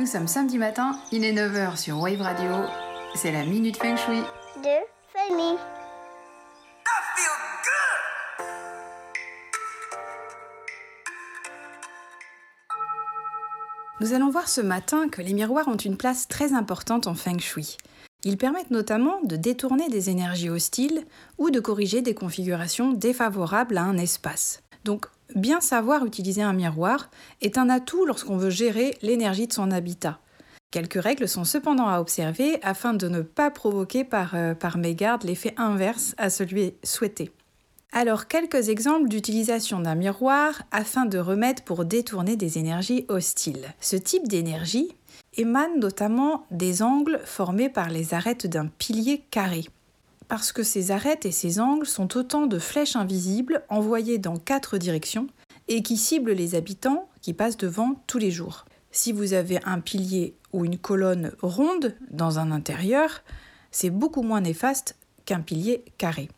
Nous sommes samedi matin, il est 9h sur Wave Radio. C'est la Minute Feng Shui. de. Nous allons voir ce matin que les miroirs ont une place très importante en Feng Shui. Ils permettent notamment de détourner des énergies hostiles ou de corriger des configurations défavorables à un espace. Donc, bien savoir utiliser un miroir est un atout lorsqu'on veut gérer l'énergie de son habitat. Quelques règles sont cependant à observer afin de ne pas provoquer par, euh, par mégarde l'effet inverse à celui souhaité. Alors, quelques exemples d'utilisation d'un miroir afin de remettre pour détourner des énergies hostiles. Ce type d'énergie émane notamment des angles formés par les arêtes d'un pilier carré. Parce que ces arêtes et ces angles sont autant de flèches invisibles envoyées dans quatre directions et qui ciblent les habitants qui passent devant tous les jours. Si vous avez un pilier ou une colonne ronde dans un intérieur, c'est beaucoup moins néfaste qu'un pilier carré.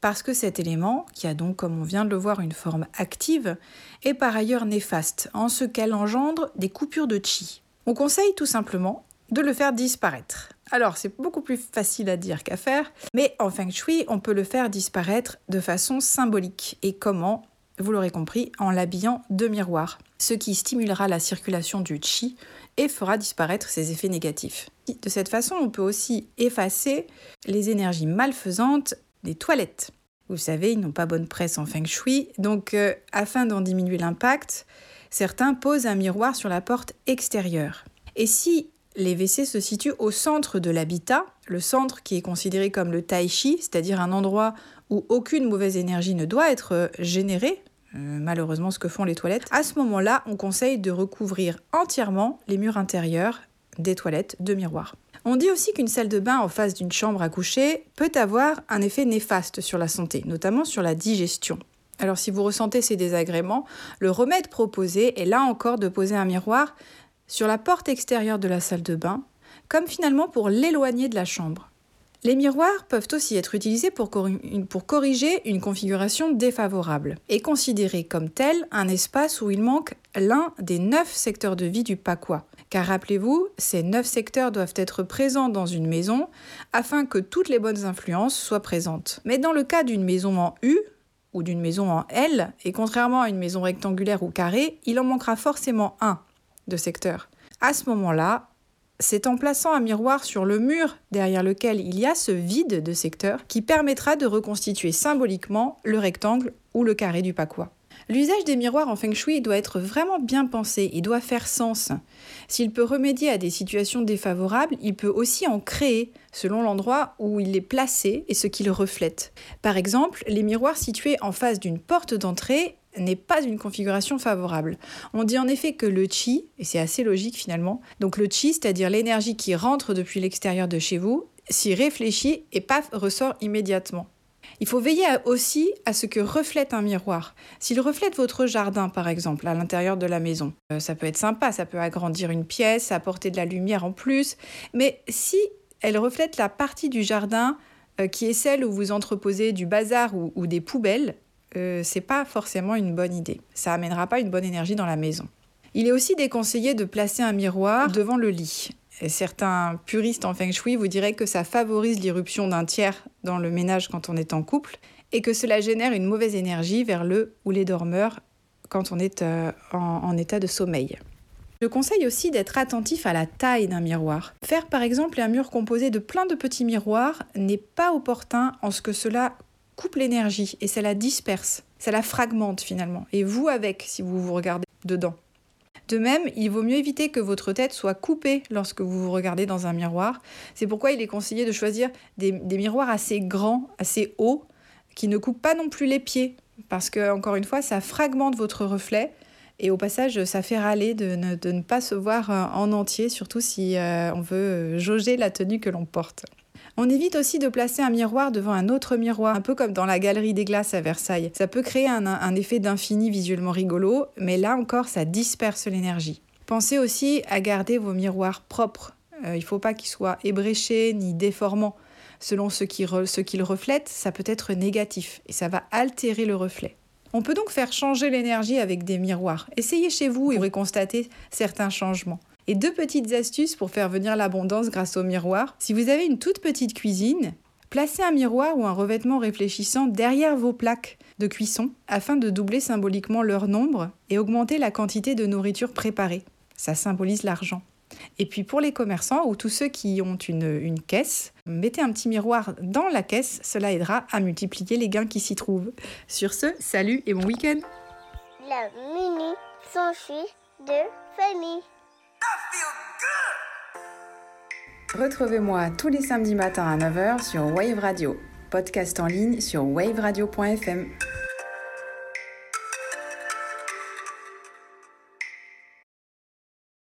Parce que cet élément, qui a donc, comme on vient de le voir, une forme active, est par ailleurs néfaste, en ce qu'elle engendre des coupures de chi. On conseille tout simplement de le faire disparaître. Alors, c'est beaucoup plus facile à dire qu'à faire, mais en feng shui, on peut le faire disparaître de façon symbolique. Et comment? Vous l'aurez compris, en l'habillant de miroirs, ce qui stimulera la circulation du chi et fera disparaître ses effets négatifs. De cette façon, on peut aussi effacer les énergies malfaisantes des toilettes. Vous savez, ils n'ont pas bonne presse en feng shui, donc euh, afin d'en diminuer l'impact, certains posent un miroir sur la porte extérieure. Et si les WC se situent au centre de l'habitat, le centre qui est considéré comme le tai chi, c'est-à-dire un endroit où aucune mauvaise énergie ne doit être euh, générée, euh, malheureusement ce que font les toilettes, à ce moment-là, on conseille de recouvrir entièrement les murs intérieurs des toilettes de miroirs. On dit aussi qu'une salle de bain en face d'une chambre à coucher peut avoir un effet néfaste sur la santé, notamment sur la digestion. Alors si vous ressentez ces désagréments, le remède proposé est là encore de poser un miroir sur la porte extérieure de la salle de bain, comme finalement pour l'éloigner de la chambre. Les miroirs peuvent aussi être utilisés pour, corriger une configuration défavorable et considérés comme tel un espace où il manque l'un des neuf secteurs de vie du Pakois. Car rappelez-vous, ces neuf secteurs doivent être présents dans une maison afin que toutes les bonnes influences soient présentes. Mais dans le cas d'une maison en U, ou d'une maison en L, et contrairement à une maison rectangulaire ou carrée, il en manquera forcément un de secteur. À ce moment-là, c'est en plaçant un miroir sur le mur derrière lequel il y a ce vide de secteur qui permettra de reconstituer symboliquement le rectangle ou le carré du Pakois. L'usage des miroirs en feng shui doit être vraiment bien pensé, il doit faire sens. S'il peut remédier à des situations défavorables, il peut aussi en créer selon l'endroit où il est placé et ce qu'il reflète. Par exemple, les miroirs situés en face d'une porte d'entrée n'est pas une configuration favorable. On dit en effet que le chi, et c'est assez logique finalement, donc le chi, c'est-à-dire l'énergie qui rentre depuis l'extérieur de chez vous, s'y réfléchit et paf, ressort immédiatement. Il faut veiller aussi à ce que reflète un miroir. S'il reflète votre jardin, par exemple, à l'intérieur de la maison, euh, ça peut être sympa, ça peut agrandir une pièce, apporter de la lumière en plus, mais si elle reflète la partie du jardin euh, qui est celle où vous entreposez du bazar ou des poubelles, euh, c'est pas forcément une bonne idée. Ça amènera pas une bonne énergie dans la maison. Il est aussi déconseillé de placer un miroir devant le lit. certains puristes en feng shui vous diraient que ça favorise l'irruption d'un tiers dans le ménage quand on est en couple et que cela génère une mauvaise énergie vers le ou les dormeurs quand on est euh, en état de sommeil. Je conseille aussi d'être attentif à la taille d'un miroir. Faire par exemple un mur composé de plein de petits miroirs n'est pas opportun en ce que cela coupe l'énergie et ça la disperse, ça la fragmente finalement. Et vous avec, si vous vous regardez dedans. De même, il vaut mieux éviter que votre tête soit coupée lorsque vous vous regardez dans un miroir. C'est pourquoi il est conseillé de choisir des, miroirs assez grands, assez hauts, qui ne coupent pas non plus les pieds. Parce que, encore une fois, ça fragmente votre reflet. Et au passage, ça fait râler de ne, pas se voir euh, en entier, surtout si euh, on veut euh, jauger la tenue que l'on porte. On évite aussi de placer un miroir devant un autre miroir, un peu comme dans la galerie des glaces à Versailles. Ça peut créer un, effet d'infini visuellement rigolo, mais là encore, ça disperse l'énergie. Pensez aussi à garder vos miroirs propres. Euh, il ne faut pas qu'ils soient ébréchés ni déformants. Selon ce qu'ils reflètent, ça peut être négatif et ça va altérer le reflet. On peut donc faire changer l'énergie avec des miroirs. Essayez chez vous et vous pourrez certains changements. Et deux petites astuces pour faire venir l'abondance grâce au miroir. Si vous avez une toute petite cuisine, placez un miroir ou un revêtement réfléchissant derrière vos plaques de cuisson afin de doubler symboliquement leur nombre et augmenter la quantité de nourriture préparée. Ça symbolise l'argent. Et puis pour les commerçants ou tous ceux qui ont une, une, caisse, mettez un petit miroir dans la caisse, cela aidera à multiplier les gains qui s'y trouvent. Sur ce, salut et bon week-end La mini de famille. Retrouvez-moi tous les samedis matins à 9h sur Wave Radio, podcast en ligne sur waveradio.fm.